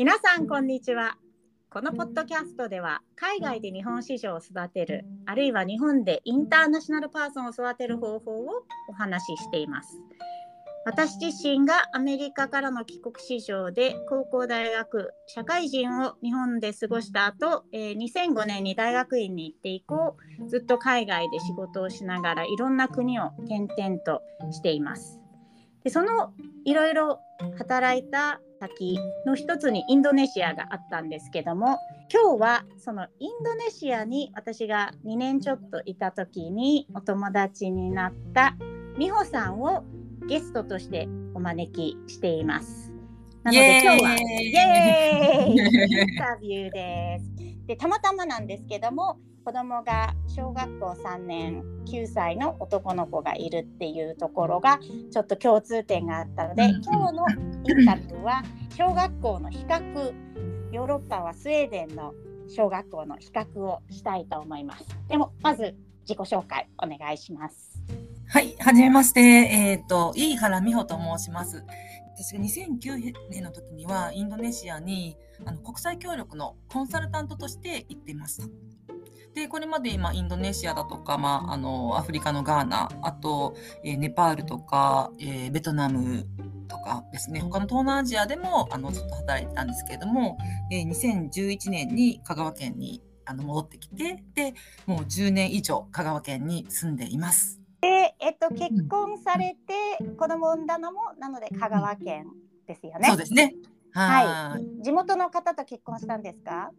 皆さんこんにちは。このポッドキャストでは海外で日本市場を育てるあるいは日本でインターナショナルパーソンを育てる方法をお話ししています。私自身がアメリカからの帰国子女で高校大学社会人を日本で過ごした後、え、2005年に大学院に行って以降ずっと海外で仕事をしながらいろんな国を転々としています。でそのいろいろ働いた先の一つにインドネシアがあったんですけども今日はそのインドネシアに私が2年ちょっといた時にお友達になった美穂さんをゲストとしてお招きしています。なので今日はイエーイインタビューです。でたまたまなんですけども子供が小学校3年9歳の男の子がいるっていうところがちょっと共通点があったので今日のインタビューは小学校の比較ヨーロッパはスウェーデンの小学校の比較をしたいと思います。でもまず自己紹介お願いします。はい、はじめまして。えっ、ー、と、飯原美穂と申します。私が2009年の時にはインドネシアにあの国際協力のコンサルタントとして行っていました。でこれまで今インドネシアだとか、まあ、あのアフリカのガーナあと、えー、ネパールとか、えー、ベトナムとかですね他の東南アジアでもあのずっと働いてたんですけれども、えー、2011年に香川県にあの戻ってきてでもう10年以上香川県に住んでいます。で、えっと、結婚されて子供を産んだのもなので香川県ですよね。そうですね。はい。地元の方と結婚したんですか？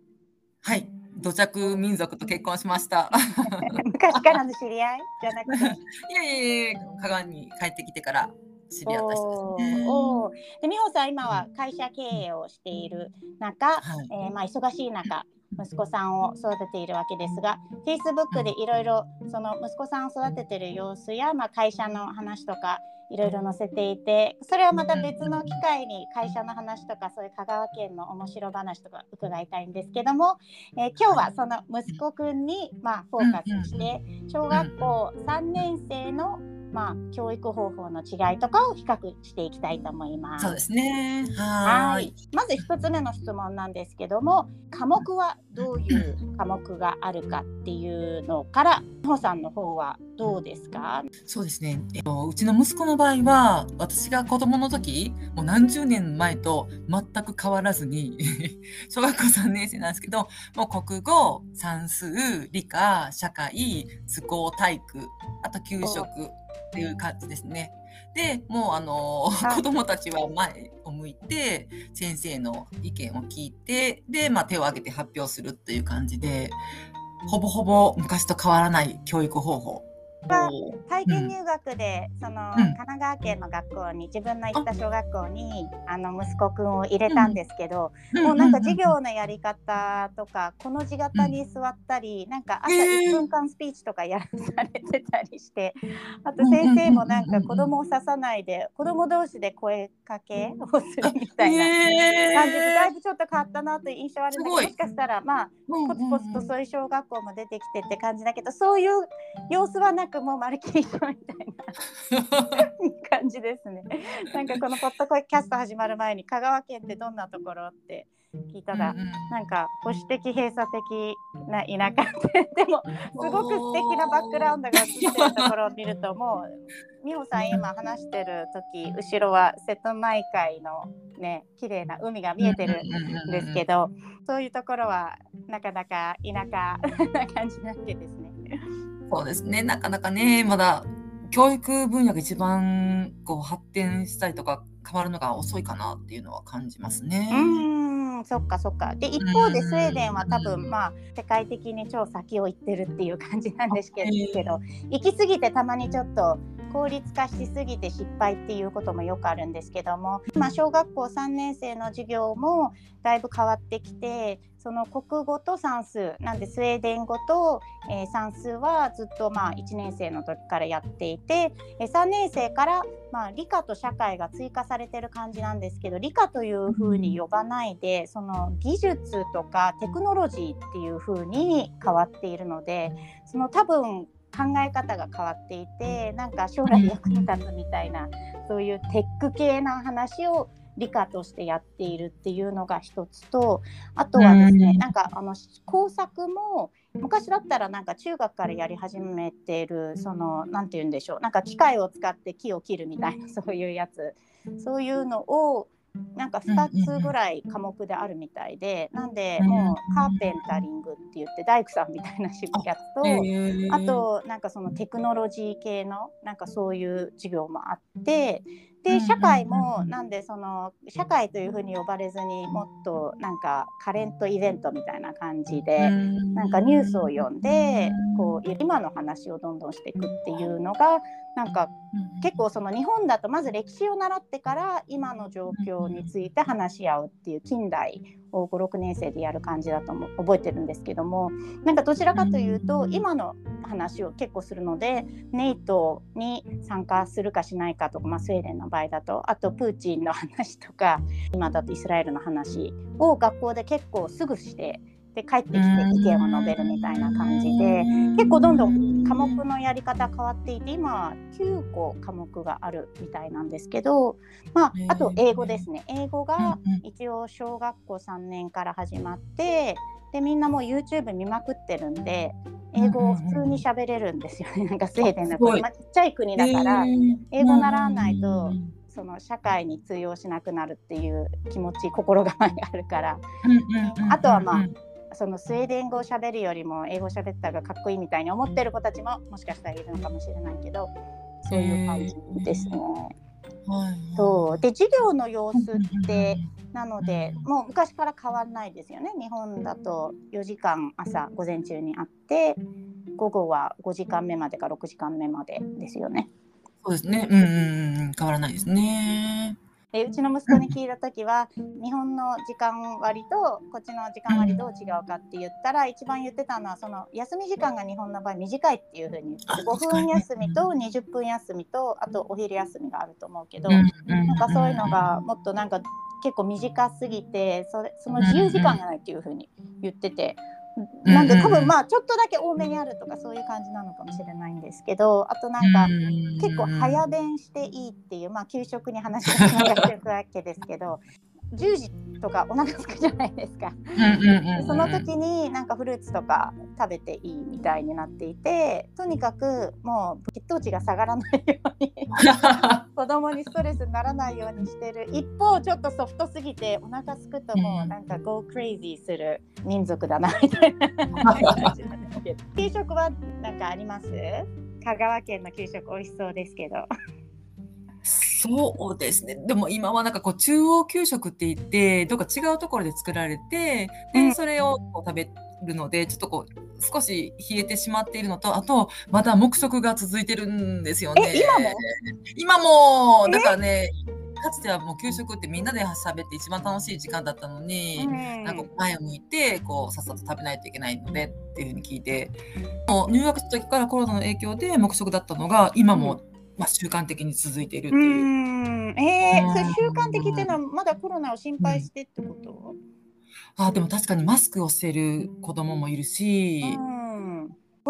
はい。土着民族と結婚しました。昔からの知り合いじゃなくて。いやいやいや、香川に帰ってきてから知り合った人ですね。で、美穂さん、今は会社経営をしている中、はい、えー、まあ忙しい中。息子さんを育てているわけですが Facebook でいろいろその息子さんを育ててる様子や、まあ、会社の話とかいろいろ載せていてそれはまた別の機会に会社の話とかそういう香川県の面白話とか伺いたいんですけども、えー、今日はその息子くんに、まあ、フォーカスして小学校3年生のまあ、教育方法の違いとかを比較していきたいと思います。そうですね。はいまず一つ目の質問なんですけども、科目はどういう科目があるかっていうのから、美穂さんの方はどうですか？そうですね。えっと、うちの息子の場合は、私が子供の時、もう何十年前と全く変わらずに 小学校3年生なんですけど、もう国語、算数、理科、社会、図工、体育、あと給食。っていう感じですね。でもうあの子どもたちは前を向いて先生の意見を聞いてで、まあ、手を挙げて発表するっていう感じでほぼほぼ昔と変わらない教育方法は体験入学で、うん、その、神奈川県の学校に自分の行った小学校にあの息子くんを入れたんですけど、うん、もうなんか授業のやり方とかこの字型に座ったり、うん、なんか朝1分間スピーチとかやらされてたりしてあと先生もなんか子供を刺さないで子供同士で声かけをするみたいな。感じでだいぶちょっと変わったなという印象はあるんだけどもしかしたらまあポツポツとそういう小学校も出てきてって感じだけどそういう様子はなくもうまるっきり一緒みたいな感じですね。なんかこのポッドキャスト始まる前に香川県ってどんなところって聞いたら、うんうん、なんか保守的閉鎖的な田舎ででもすごく素敵なバックグラウンドが映ってるところを見るともう美穂さん今話してる時後ろは瀬戸内海のね綺麗な海が見えてるんですけどそういうところはなかなか田舎な感じなわけですね。そうですねなかなかねまだ教育分野が一番こう発展したりとか変わるのが遅いかなっていうのは感じますね。うんそっかそっか。で一方でスウェーデンは多分まあ世界的に超先を行ってるっていう感じなんですけど行き過ぎてたまにちょっと効率化しすぎて失敗っていうこともよくあるんですけども、まあ、小学校3年生の授業もだいぶ変わってきてその国語と算数なんでスウェーデン語と、えー、算数はずっとまあ1年生の時からやっていて、えー、3年生からまあ理科と社会が追加されてる感じなんですけど理科というふうに呼ばないでその技術とかテクノロジーっていうふうに変わっているのでその多分考え方が変わっていてなんか将来役に立つみたいなそういうテック系な話を理科としてやっているっていうのが一つとあとはですね、なんかあの工作も昔だったらなんか中学からやり始めているその何て言うんでしょうなんか機械を使って木を切るみたいなそういうやつ。そういうのをなんか2つぐらい科目であるみたいで、なんでもうカーペンタリングって言って大工さんみたいなやつとあとなんかそのテクノロジー系のなんかそういう授業もあってで社会もなんでその社会というふうに呼ばれずにもっとなんかカレントイベントみたいな感じでなんかニュースを読んでこう今の話をどんどんしていくっていうのがなんか結構その日本だとまず歴史を習ってから今の状況について話し合うっていう近代を56年生でやる感じだとも覚えてるんですけどもなんかどちらかというと今の話を結構するのでネイトに参加するかしないかとか、まあ、スウェーデンの場合だと。あとプーチンの話とか今だとイスラエルの話を学校で結構すぐしてで帰ってきて意見を述べるみたいな感じで結構どんどん科目のやり方変わっていて今は9個科目があるみたいなんですけど、まあ、あと英語ですね。英語が一応小学校3年から始まってでみんなもう YouTube 見まくってるんで英語を普通に喋れるんですよね。なんかスウェーデンの国、ちっちゃい国だから英語習わないと。その社会に通用しなくなるっていう気持ち心構えがあるから、あとはまあそのスウェーデン語をしゃべるよりも英語をしゃべったがかっこいいみたいに思ってる子たちももしかしたらいるのかもしれないけどそういう感じですね。はい、そうで授業の様子ってなのでもう昔から変わらないですよね日本だと4時間朝午前中にあって午後は5時間目までか6時間目までですよね。そうですね。うんうんうん、変わらないですね。でうちの息子に聞いた時は日本の時間割とこっちの時間割どう違うかって言ったら一番言ってたのはその休み時間が日本の場合短いっていうふうに言って5分休みと20分休みとあとお昼休みがあると思うけどなんかそういうのがもっとなんか結構短すぎてそれその自由時間がないっていうふうに言っててなんで多分まあちょっとだけ多めにあるとかそういう感じなのかもしれないんですけどあとなんか結構早弁していいっていうまあ給食に話がつながっていくわけですけど10時とかお腹すくじゃないですか。その時になんかフルーツとか食べていいみたいになっていてとにかくもう血糖値が下がらないように 子供にストレスにならないようにしてる一方ちょっとソフトすぎてお腹すくともうなんか go crazy する民族だなみたいな感じなんですけど給食は何かあります？香川県の給食美味しそうですけど。そうですね。でも今はなんかこう中央給食って言って、どっか違うところで作られて、で、それをこう食べるので、ちょっとこう少し冷えてしまっているのと、あとまだ黙食が続いてるんですよね。今も？今も、だからね、かつてはもう給食ってみんなで喋って一番楽しい時間だったのに、うん、なんか前を向いてこうさっさと食べないといけないのでっていうふうに聞いてもう入学した時からコロナの影響で黙食だったのが今もまあ、習慣的に続いているっていう。うん。えー、それ習慣的っていうのはまだコロナを心配してってこと、うん、あでも確かにマスクをしてる子供もいるし、うん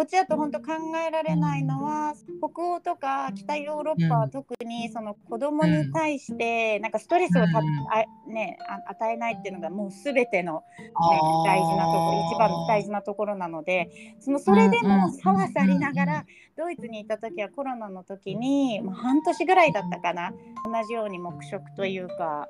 こっちだと本当考えられないのは北欧とか北ヨーロッパは特にその子供に対してなんかストレスをた、あね、与えないっていうのがもう全ての、ね、大事なところ一番大事なところなのでそのそれでもさわさりながらドイツに行った時はコロナの時に、まあ、半年ぐらいだったかな。同じように黙食というか。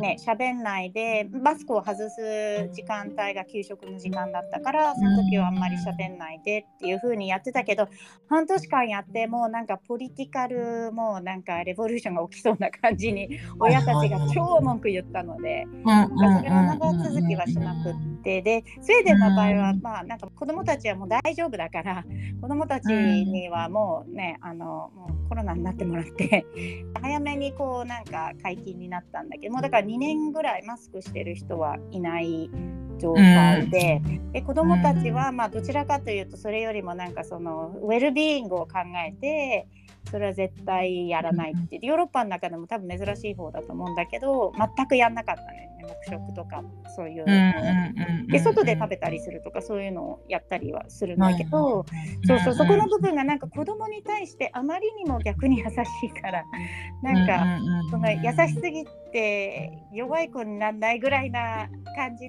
ね喋んないでマスクを外す時間帯が給食の時間だったからその時はあんまり喋んないでっていう風にやってたけど半年間やってもうなんかポリティカルもうなんかレボリューションが起きそうな感じに親たちが超文句言ったのでそれは長続きはしなくってでスウェーデンの場合はまあなんか子どもたちはもう大丈夫だから子どもたちにはもうねあのもうコロナになってもらって早めにこうなんか解禁になったんだけどもうだから2年ぐらいマスクしてる人はいない状態でうん、で子どもたちはまあどちらかというとそれよりもなんかそのウェルビーイングを考えてそれは絶対やらないってヨーロッパの中でも多分珍しい方だと思うんだけど全くやんなかったね黙食とかそういう。で外で食べたりするとかそういうのをやったりはするんだけど、そうそうそこの部分がなんか子供に対してあまりにも逆に優しいからなんかその優しすぎて弱い子にならないぐらいな感じで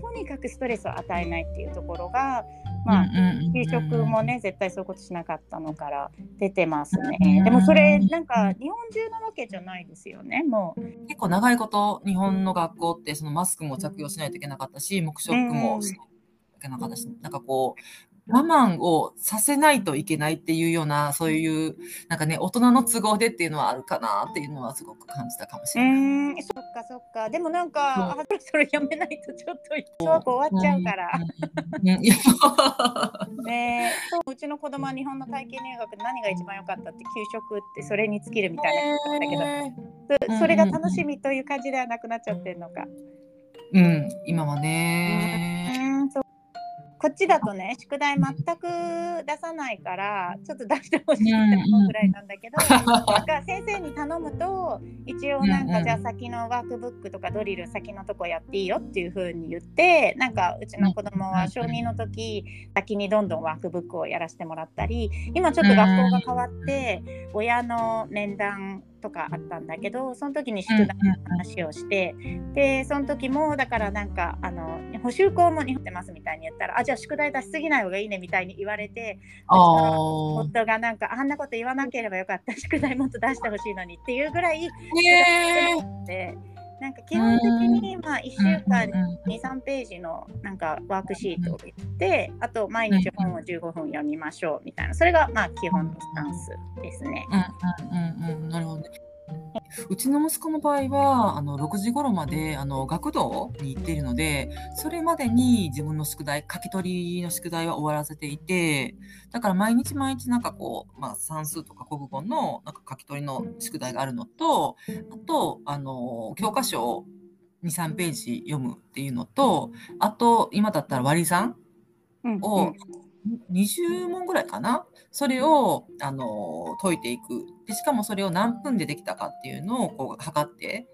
とにかくストレスを与えないっていうところがまあ、給食もね絶対そういうことしなかったのから出てますね。でもそれなんか日本中なわけじゃないですよね。もう結構長いこと日本の学校ってそのマスクも着用しないといけなかったし黙食もしないといけなかったし、なんかこう我慢をさせないといけないっていうような、そういう、なんかね、大人の都合でっていうのはあるかなっていうのはすごく感じたかもしれない。うん、そっかそっか。でもなんか、うん、それやめないとちょっと小学校終わっちゃうから。ねうちの子供は日本の体験入学で何が一番良かったって給食ってそれに尽きるみたいなだけど、それが楽しみという感じではなくなっちゃってるのか。うん、今はね。こっちだとね宿題全く出さないからちょっと出してほしいって思うぐらいなんだけど、なんか先生に頼むと一応なんかじゃあ先のワークブックとかドリル先のとこやっていいよっていう風に言ってなんかうちの子供は小2の時先にどんどんワークブックをやらせてもらったり今ちょっと学校が変わって親の面談とかあったんだけどその時に宿題の話をして、でその時もだからなんかあの補修校も日本ってますみたいに言ったらあじゃあ宿題出しすぎない方がいいねみたいに言われて夫がなんかあんなこと言わなければよかった。宿題もっと出してほしいのにっていうぐらい。なんか基本的にまあ1週間に23ページのなんかワークシートを言ってあと毎日本を15分読みましょうみたいな。それがまあ基本のスタンスですね。うんうんうん、なるほど、うちの息子の場合はあの6時頃まであの学童に行っているのでそれまでに自分の宿題書き取りの宿題は終わらせていてだから毎日毎日なんかこう、まあ、算数とか国語のなんか書き取りの宿題があるのとあとあの教科書を23ページ読むっていうのとあと今だったら割り算を20問ぐらいかな？それをあの解いていく。でしかもそれを何分でできたかっていうのをこう測って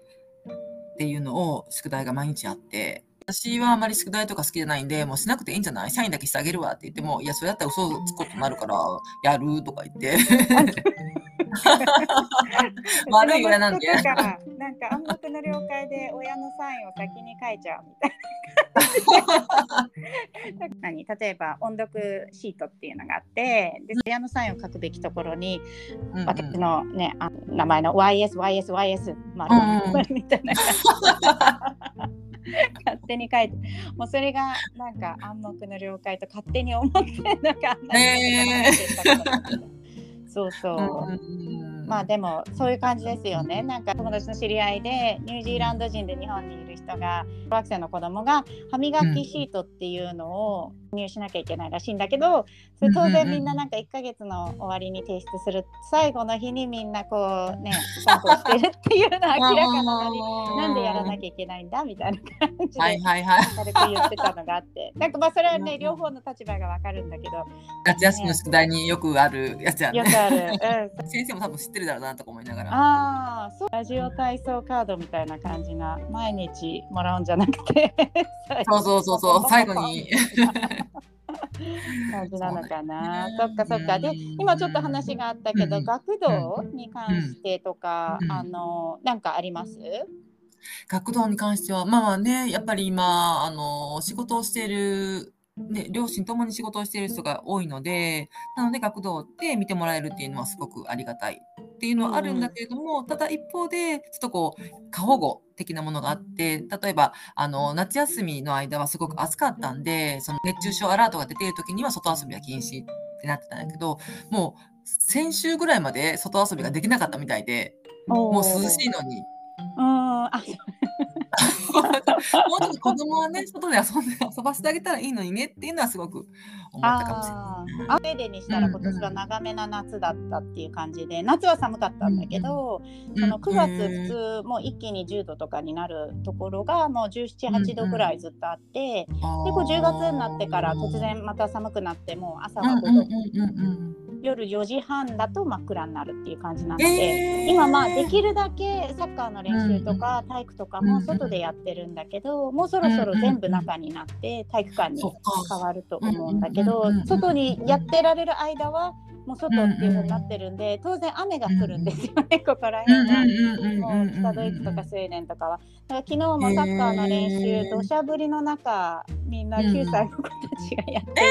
っていうのを宿題が毎日あって。私はあまり宿題とか好きじゃないんで、もうしなくていいんじゃない？サインだけしてあげるわって言っても、いや、それだったら嘘つくことになるから、やるとか言って。悪い親なんで。なんか暗黙の了解で親のサインを先に書いちゃうみたいな。何例えば音読シートっていうのがあってで親のサインを書くべきところに、うんうん、私の、ね、あ名前の YSYSYS まあ、みたいな勝手に書いてもうそれがなんか暗黙の了解と勝手に思ってなんかあんなにそうそう。うんまあでもそういう感じですよね。なんか友達の知り合いでニュージーランド人で日本にいる人が小学生の子供が歯磨きシートっていうのを入しなきゃいけないらしいんだけど、それ当然みんななんか1ヶ月の終わりに提出する最後の日にみんなこうね散歩してるっていうのは明らかなのになんでやらなきゃいけないんだみたいな感じで軽く言ってたのがあって。なんかまあそれはね両方の立場がわかるんだけど。夏休みの宿題によくあるやつやね。よくある、うん、先生も多分知ってるだろうなとか思いながら。ああそう。ラジオ体操カードみたいな感じな毎日もらうんじゃなくて。そうそうそうそう。最後に。感じなのかな。そっかそっか。で今ちょっと話があったけど、学童に関してとか、あのなんかあります？学童に関してはまあねやっぱり今あの仕事をしているね、両親ともに仕事をしている人が多いので、なので学童で見てもらえるっていうのはすごくありがたいっていうのはあるんだけれども、ただ一方で、ちょっとこう、過保護的なものがあって、例えば、あの、夏休みの間はすごく暑かったんで、その熱中症アラートが出ている時には外遊びは禁止ってなってたんだけど、もう先週ぐらいまで外遊びができなかったみたいで、もう涼しいのに。ああ、もうちょっと子供はね、外で遊んで遊ばせてあげたらいいのにねっていうのはすごく思ったかもしれない。雨でにしたら今年は長めな夏だったっていう感じで、夏は寒かったんだけど、うん、その9月普通もう一気に10度とかになるところがもう17、8度ぐらいずっとあって、でこう10月になってから突然また寒くなってもう朝は5度。夜4時半だと真っ暗になるっていう感じなので、えー。今まあできるだけサッカーの練習とか体育とかも外でやってるんだけど、もうそろそろ全部中になって体育館に変わると思うんだけど外にやってられる間はもう外っていう風になってるんで当然雨が降るんですよね、ここら辺は。もう北ドイツとかスウェーデンとかは。だから昨日もサッカーの練へー習、土砂降りの中、みんなうん。9歳の子たちがやっていて、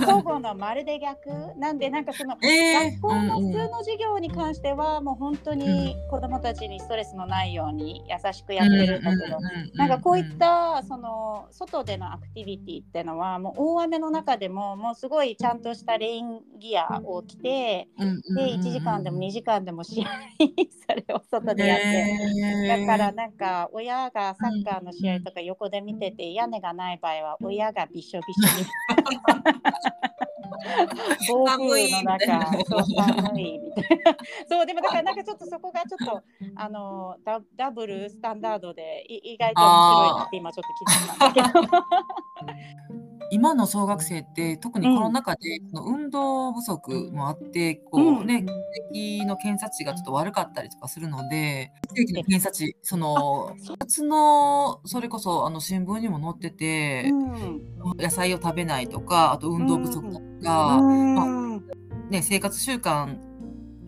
交互のまるで逆？なんで、なんかその、えー。学校の普通の授業に関しては、もう本当に子どもたちにストレスのないように優しくやってるんだけど、なんかこういったその外でのアクティビティってのはもう大雨の中でももうすごいちゃんとしたレインギアを着てで1時間でも2時間でも試合それを外でやって。だからなんか親がサッカーの試合とか横で見てて屋根がない場合は親がびしょびしょに。暴風の中そう寒いみたいな。そうでもだから なんかちょっとそこがちょっと あのダダブルスタンダードでい意外と面白いなって今ちょっと気づいたんだけど今の小学生って特にコロナ禍で運動不足もあってこううん。ね血液の検査値がちょっと悪かったりとかするので血液の検査値その夏のそれこそあの新聞にも載っててうん。野菜を食べないとかあと運動不足だとうか、ん。ね、生活習慣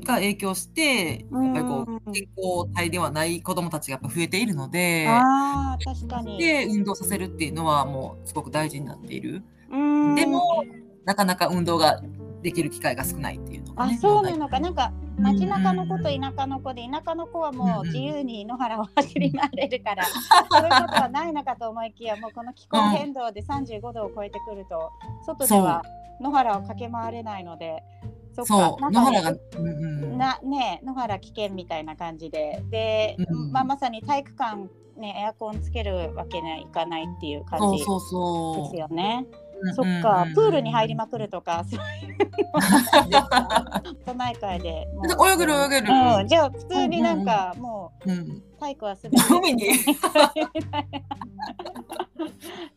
が影響してやっぱりこう健康体ではない子どもたちがやっぱ増えているので。あー確かにで運動させるっていうのはもうすごく大事になっている。うんでもなかなか運動ができる機会が少ないっていうのがあね。そうなのかなんかうん街中の子と田舎の子で田舎の子はもう自由に野原を走り回れるから そういうことはないのかと思いきやもうこの気候変動で35度を超えてくると外では野原を駆け回れないのでそそう。野原が、うんうんなね野原危険みたいな感じで。で、うんまあ、まさに体育館ねエアコンつけるわけにはいかないっていう感じそうそうでそう。すよね。うんそっか、うんプールに入りまくるとか、そういうの都内海で 泳げる泳げる。うん、じゃあ普通になんか、もうん。う体育はすべて。海に。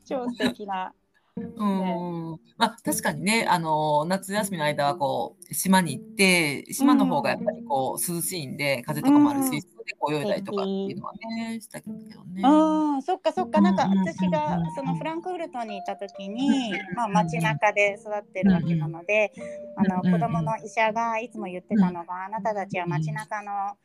超素敵な。うんまあ確かにねあの夏休みの間はこう島に行って島の方がやっぱりこう涼しいんで風とかもあるし、う泳いだりとかっていうのはねしたけどね。うん、そっかそっか、なんか私がそのフランクフルトにいた時に、まあ街中で育ってるわけなので、あの子供の医者がいつも言ってたのが、あなたたちは街中の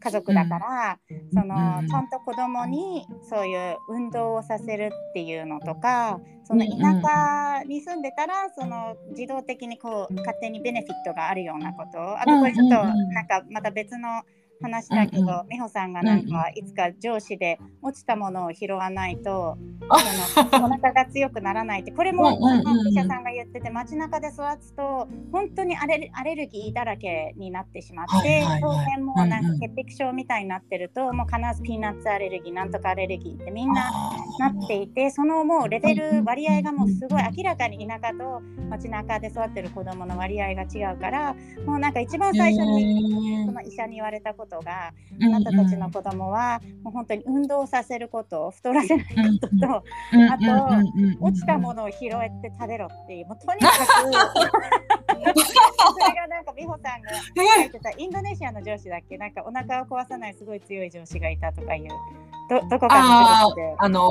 家族だから、そのうん。ちゃんと子供にそういう運動をさせるっていうのとか、その田舎に住んでたらその自動的にこう勝手にベネフィットがあるようなこと、あとこれちょっとなんかまた別の話だけど、うんう美穂さんがなんかいつか上司で落ちたものを拾わないと、あ。そのお腹が強くならないってこれもうんうんうんその医者さんが言ってて街中で育つと本当にアレルアレルギーだらけになってしまって、はいはいはい。当然もうなんうんうん。か潔癖症みたいになってると、もう必ずピーナッツアレルギーなんとかアレルギーってみんななっていてそのもうレベル割合がもうすごい明らかに田舎と街中で育ってる子どもの割合が違うからもうなんか一番最初にその医者に言われたことが、あなたたちの子供はもう本当に運動させること太らせないことと、あと落ちたものを拾えて食べろっていうもうとにかくそれがなんか美穂さんが 書いてたインドネシアの上司だっけ？なんかお腹を壊さないすごい強い上司がいたとかいうどどこかあの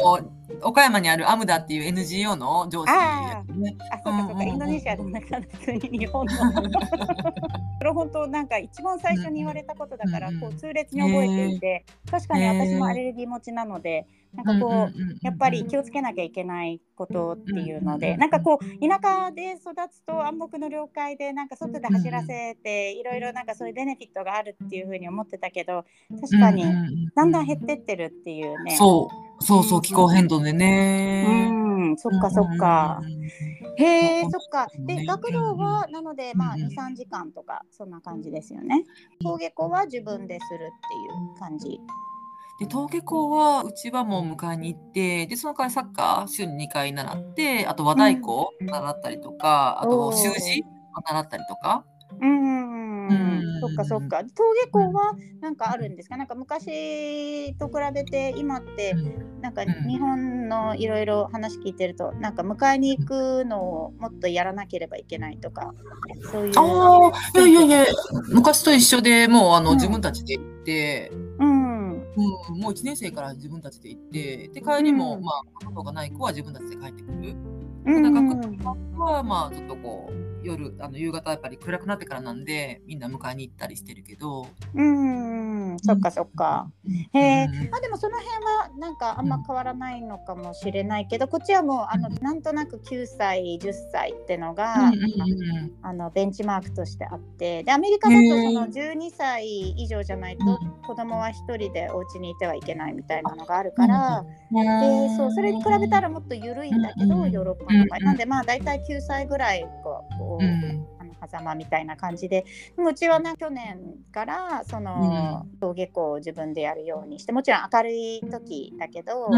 岡山にあるアムダっていう NGO の上司やね。あ、そうかそうか、インドネシアでもなんか普通に日本の。それ本当なんか一番最初に言われたことだから、こう痛烈に覚えていて、確かに私もアレルギー持ちなので、なんかこう。やっぱり気をつけなきゃいけないことっていうので、うんなんかこう田舎で育つと暗黙の了解でなんか外で走らせていろいろなんかそういうベネフィットがあるっていうふうに思ってたけど確かにだんだん減ってってるっていうね。そうそうそう気候変動でうね。ん、そっかそっか。へえ、そっか。で、ね学童はなので、まあ、うんうん2、3時間とか、そんな感じですよね。登下校は自分でするっていう感じ。で登下校はうちはもう迎えに行ってでその代わりサッカー週に2回習ってあと和太鼓習ったりとか、あとおー習字を習ったりとか、うん。うんそっかそっか。登下校はなんかあるんですか？なんか昔と比べて今ってなんか日本のいろいろ話聞いてるとなんか迎えに行くのをもっとやらなければいけないとかそういう。ああいやいやいや昔と一緒でもうあの、うん、自分たちで行って。うん。うん、もう1年生から自分たちで行ってで帰りも、うん、まあことがない子は自分たちで帰ってくる。うん、学校はまあちょっとこう夜あの夕方やっぱり暗くなってからなんでみんな迎えに行ったりしてるけど。うんそっかそっか、へえ、うん、まあでもその辺はなんかあんま変わらないのかもしれないけど、こっちはもうあのなんとなく9歳10歳ってのが、あのベンチマークとしてあってでアメリカだとその12歳以上じゃないと子供は1人でお家にいてはいけないみたいなのがあるから、でそうそれに比べたらもっと緩いんだけどヨーロッパの場合。なんでまあ大体9歳ぐらいこう狭間みたいな感じでうちはな去年からその、登下校を自分でやるようにしてもちろん明るい時だけど、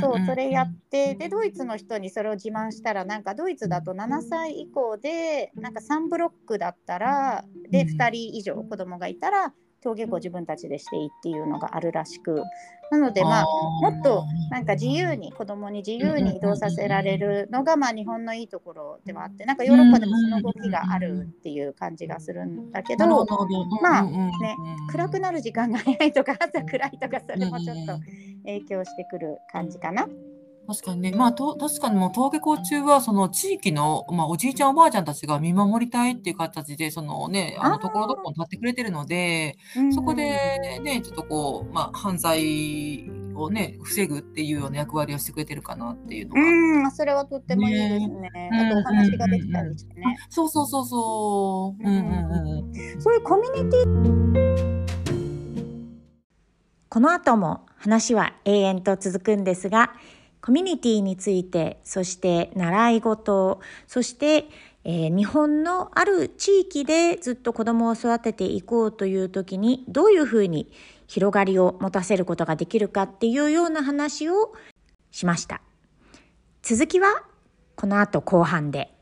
そうそれやってでドイツの人にそれを自慢したらなんかドイツだと7歳以降でなんか3ブロックだったらで2人以上子供がいたら登下校自分たちでしていいっていうのがあるらしくなのでまあもっとなんか自由に子供に自由に移動させられるのがまあ日本のいいところではあってなんかヨーロッパでもその動きがあるっていう感じがするんだけどまあね暗くなる時間が早いとか朝暗いとかそれもちょっと影響してくる感じかな。確かにね、まあ、と確かにもう登下校中は、その地域の、まあ、おじいちゃん、おばあちゃんたちが見守りたいっていう形で、そのね、あのところどころに立ってくれてるので、そこでね、ちょっとこう、まあ、犯罪をね、防ぐっていうような役割をしてくれてるかなっていうのが。うん、それはとってもいいですね。ねあとお話ができたりしてね。そうそうそうそう。うんうんうん。そういうコミュニティこの後も話は永遠と続くんですが、コミュニティについて、そして習い事、そして、えー、日本のある地域でずっと子供を育てていこうという時にどういうふうに広がりを持たせることができるかっていうような話をしました。続きはこの後後半で。